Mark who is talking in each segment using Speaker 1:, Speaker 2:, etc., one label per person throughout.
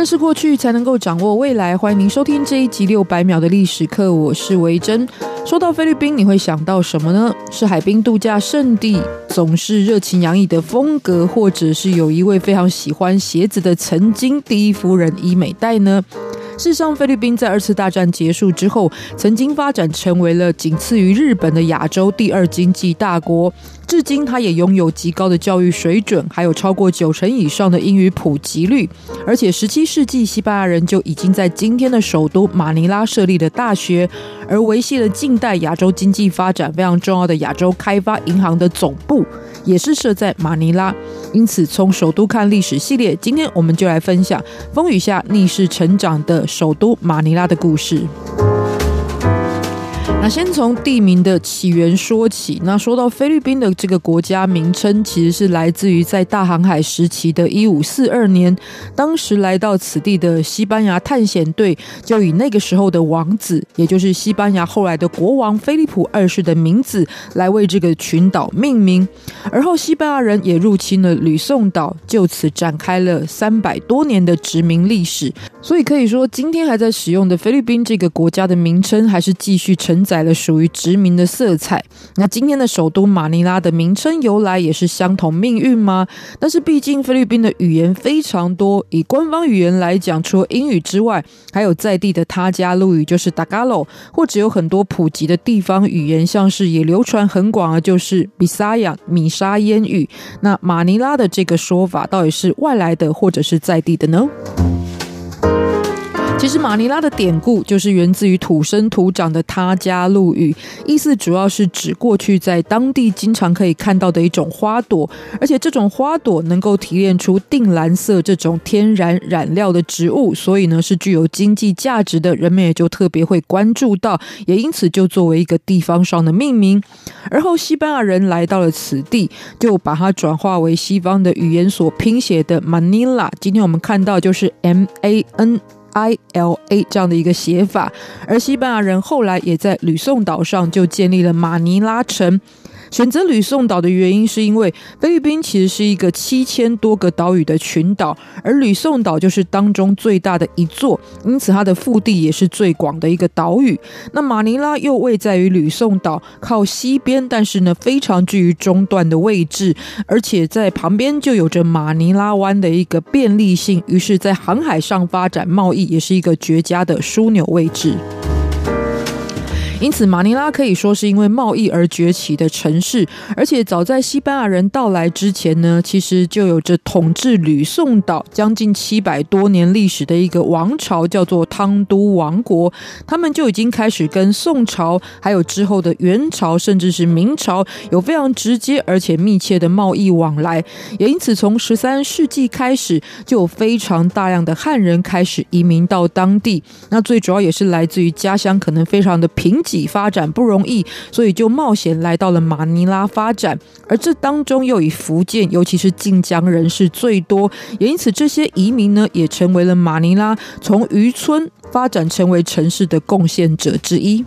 Speaker 1: 认识过去，才能够掌握未来。欢迎您收听这一集六百秒的历史课，我是维珍。说到菲律宾，你会想到什么呢？是海滨度假胜地，总是热情洋溢的风格，或者是有一位非常喜欢鞋子的曾经第一夫人伊美黛呢？事实上，菲律宾在二次大战结束之后，曾经发展成为了仅次于日本的亚洲第二经济大国。至今，它也拥有极高的教育水准，还有超过九成以上的英语普及率。而且，十七世纪西班牙人就已经在今天的首都马尼拉设立了大学，而维系了近代亚洲经济发展非常重要的亚洲开发银行的总部也是设在马尼拉。因此，从首都看历史系列，今天我们就来分享风雨下逆势成长的首都马尼拉的故事。那先从地名的起源说起。那说到菲律宾的这个国家名称，其实是来自于在大航海时期的一五四二年，当时来到此地的西班牙探险队，就以那个时候的王子，也就是西班牙后来的国王菲利普二世的名字来为这个群岛命名。而后西班牙人也入侵了吕宋岛，就此展开了三百多年的殖民历史。所以可以说，今天还在使用的菲律宾这个国家的名称，还是继续承载了属于殖民的色彩。那今天的首都马尼拉的名称由来也是相同命运吗？但是毕竟菲律宾的语言非常多，以官方语言来讲，除了英语之外，还有在地的他加禄语，就是 Tagalog，或者有很多普及的地方语言，像是也流传很广的，就是 Bisaya 米沙烟语。那马尼拉的这个说法，到底是外来的，或者是在地的呢？其实马尼拉的典故就是源自于土生土长的他加禄语，意思主要是指过去在当地经常可以看到的一种花朵，而且这种花朵能够提炼出靛蓝色这种天然染料的植物，所以呢是具有经济价值的，人们也就特别会关注到，也因此就作为一个地方上的命名。而后西班牙人来到了此地，就把它转化为西方的语言所拼写的 Manila。今天我们看到就是 M A N。I L A 这样的一个写法，而西班牙人后来也在吕宋岛上就建立了马尼拉城。选择吕宋岛的原因，是因为菲律宾其实是一个七千多个岛屿的群岛，而吕宋岛就是当中最大的一座，因此它的腹地也是最广的一个岛屿。那马尼拉又位在于吕宋岛靠西边，但是呢非常居于中段的位置，而且在旁边就有着马尼拉湾的一个便利性，于是，在航海上发展贸易也是一个绝佳的枢纽位置。因此，马尼拉可以说是因为贸易而崛起的城市，而且早在西班牙人到来之前呢，其实就有着统治吕宋岛将近七百多年历史的一个王朝，叫做汤都王国。他们就已经开始跟宋朝，还有之后的元朝，甚至是明朝，有非常直接而且密切的贸易往来。也因此，从十三世纪开始，就有非常大量的汉人开始移民到当地。那最主要也是来自于家乡可能非常的贫。己发展不容易，所以就冒险来到了马尼拉发展，而这当中又以福建，尤其是晋江人士最多，也因此这些移民呢，也成为了马尼拉从渔村发展成为城市的贡献者之一。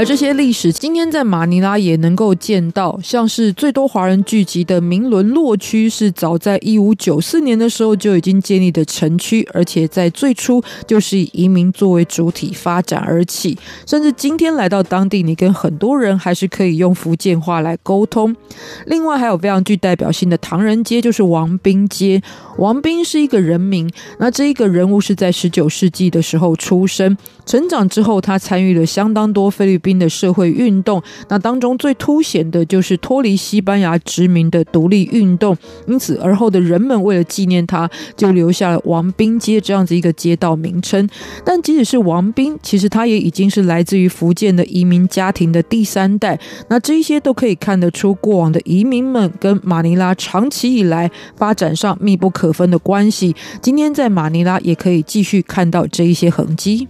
Speaker 1: 而这些历史，今天在马尼拉也能够见到，像是最多华人聚集的明伦洛区，是早在一五九四年的时候就已经建立的城区，而且在最初就是以移民作为主体发展而起，甚至今天来到当地，你跟很多人还是可以用福建话来沟通。另外还有非常具代表性的唐人街，就是王兵街。王兵是一个人名，那这一个人物是在十九世纪的时候出生，成长之后他参与了相当多菲律宾的社会运动，那当中最凸显的就是脱离西班牙殖民的独立运动。因此，而后的人们为了纪念他，就留下了王兵街这样子一个街道名称。但即使是王兵，其实他也已经是来自于福建的移民家庭的第三代。那这些都可以看得出，过往的移民们跟马尼拉长期以来发展上密不可分的关系。今天在马尼拉也可以继续看到这一些痕迹。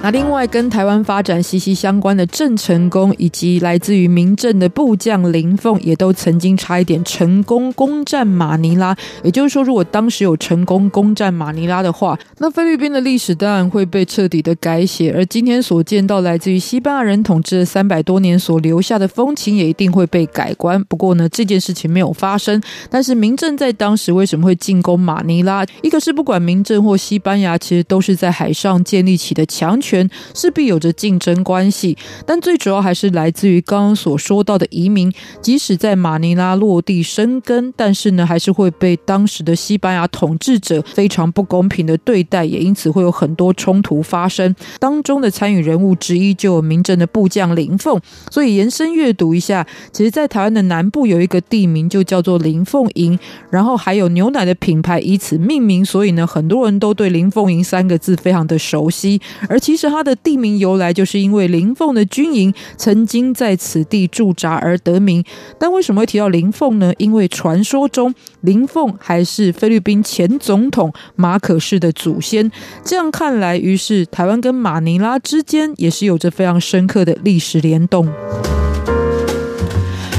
Speaker 1: 那另外跟台湾发展息息相关的郑成功，以及来自于明郑的部将林凤，也都曾经差一点成功攻占马尼拉。也就是说，如果当时有成功攻占马尼拉的话，那菲律宾的历史当然会被彻底的改写。而今天所见到来自于西班牙人统治了三百多年所留下的风情，也一定会被改观。不过呢，这件事情没有发生。但是明郑在当时为什么会进攻马尼拉？一个是不管明郑或西班牙，其实都是在海上建立起的强权。权势必有着竞争关系，但最主要还是来自于刚刚所说到的移民。即使在马尼拉落地生根，但是呢，还是会被当时的西班牙统治者非常不公平的对待，也因此会有很多冲突发生。当中的参与人物之一就有明郑的部将林凤。所以延伸阅读一下，其实，在台湾的南部有一个地名就叫做林凤营，然后还有牛奶的品牌以此命名，所以呢，很多人都对林凤营三个字非常的熟悉，而其是它的地名由来，就是因为林凤的军营曾经在此地驻扎而得名。但为什么会提到林凤呢？因为传说中林凤还是菲律宾前总统马可仕的祖先。这样看来，于是台湾跟马尼拉之间也是有着非常深刻的历史联动。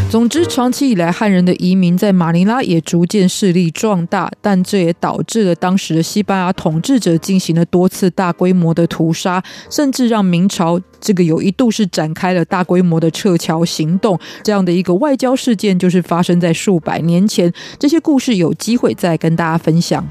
Speaker 1: 总之，长期以来汉人的移民在马尼拉也逐渐势力壮大，但这也导致了当时的西班牙统治者进行了多次大规模的屠杀，甚至让明朝这个有一度是展开了大规模的撤侨行动。这样的一个外交事件，就是发生在数百年前。这些故事有机会再跟大家分享。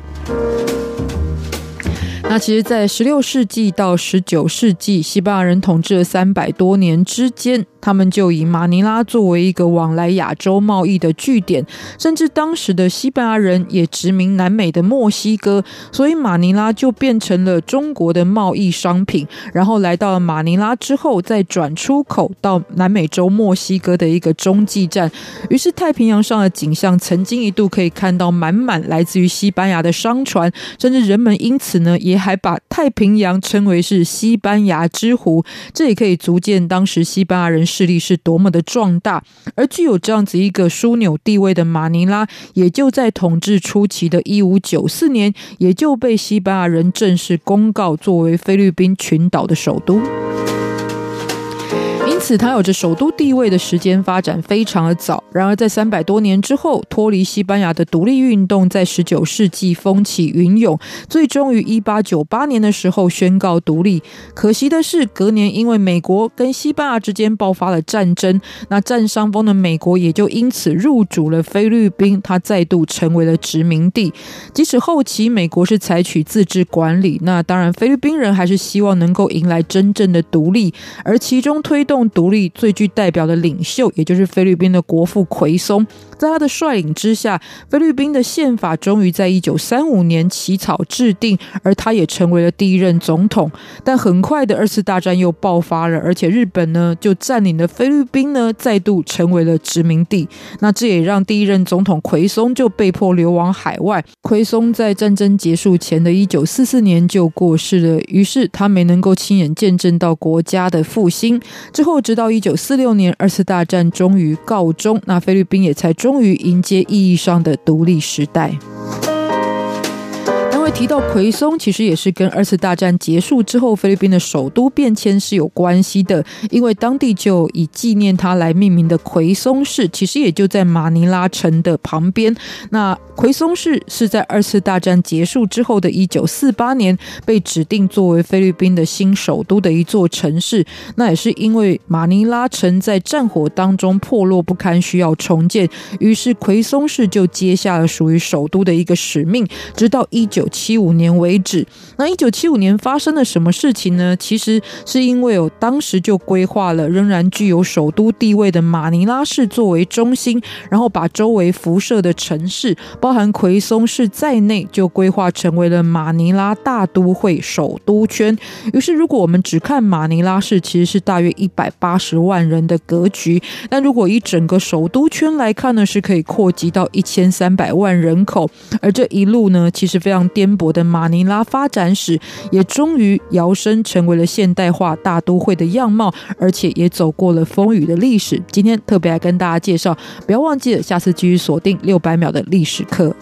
Speaker 1: 那其实，在十六世纪到十九世纪，西班牙人统治了三百多年之间。他们就以马尼拉作为一个往来亚洲贸易的据点，甚至当时的西班牙人也殖民南美的墨西哥，所以马尼拉就变成了中国的贸易商品。然后来到了马尼拉之后，再转出口到南美洲墨西哥的一个中继站。于是太平洋上的景象，曾经一度可以看到满满来自于西班牙的商船，甚至人们因此呢，也还把太平洋称为是西班牙之湖。这也可以足见当时西班牙人。势力是多么的壮大，而具有这样子一个枢纽地位的马尼拉，也就在统治初期的一五九四年，也就被西班牙人正式公告作为菲律宾群岛的首都。因此，它有着首都地位的时间发展非常的早。然而，在三百多年之后，脱离西班牙的独立运动在十九世纪风起云涌，最终于一八九八年的时候宣告独立。可惜的是，隔年因为美国跟西班牙之间爆发了战争，那占上风的美国也就因此入主了菲律宾，它再度成为了殖民地。即使后期美国是采取自治管理，那当然菲律宾人还是希望能够迎来真正的独立，而其中推动。独立最具代表的领袖，也就是菲律宾的国父奎松，在他的率领之下，菲律宾的宪法终于在一九三五年起草制定，而他也成为了第一任总统。但很快的二次大战又爆发了，而且日本呢就占领了菲律宾呢，再度成为了殖民地。那这也让第一任总统奎松就被迫流亡海外。奎松在战争结束前的一九四四年就过世了，于是他没能够亲眼见证到国家的复兴。之后。直到一九四六年，二次大战终于告终，那菲律宾也才终于迎接意义上的独立时代。提到奎松，其实也是跟二次大战结束之后菲律宾的首都变迁是有关系的，因为当地就以纪念他来命名的奎松市，其实也就在马尼拉城的旁边。那奎松市是在二次大战结束之后的一九四八年被指定作为菲律宾的新首都的一座城市。那也是因为马尼拉城在战火当中破落不堪，需要重建，于是奎松市就接下了属于首都的一个使命，直到一九七七五年为止，那一九七五年发生了什么事情呢？其实是因为哦，当时就规划了仍然具有首都地位的马尼拉市作为中心，然后把周围辐射的城市，包含奎松市在内，就规划成为了马尼拉大都会首都圈。于是，如果我们只看马尼拉市，其实是大约一百八十万人的格局，但如果以整个首都圈来看呢，是可以扩及到一千三百万人口。而这一路呢，其实非常颠。博的马尼拉发展史也终于摇身成为了现代化大都会的样貌，而且也走过了风雨的历史。今天特别来跟大家介绍，不要忘记了，下次继续锁定六百秒的历史课。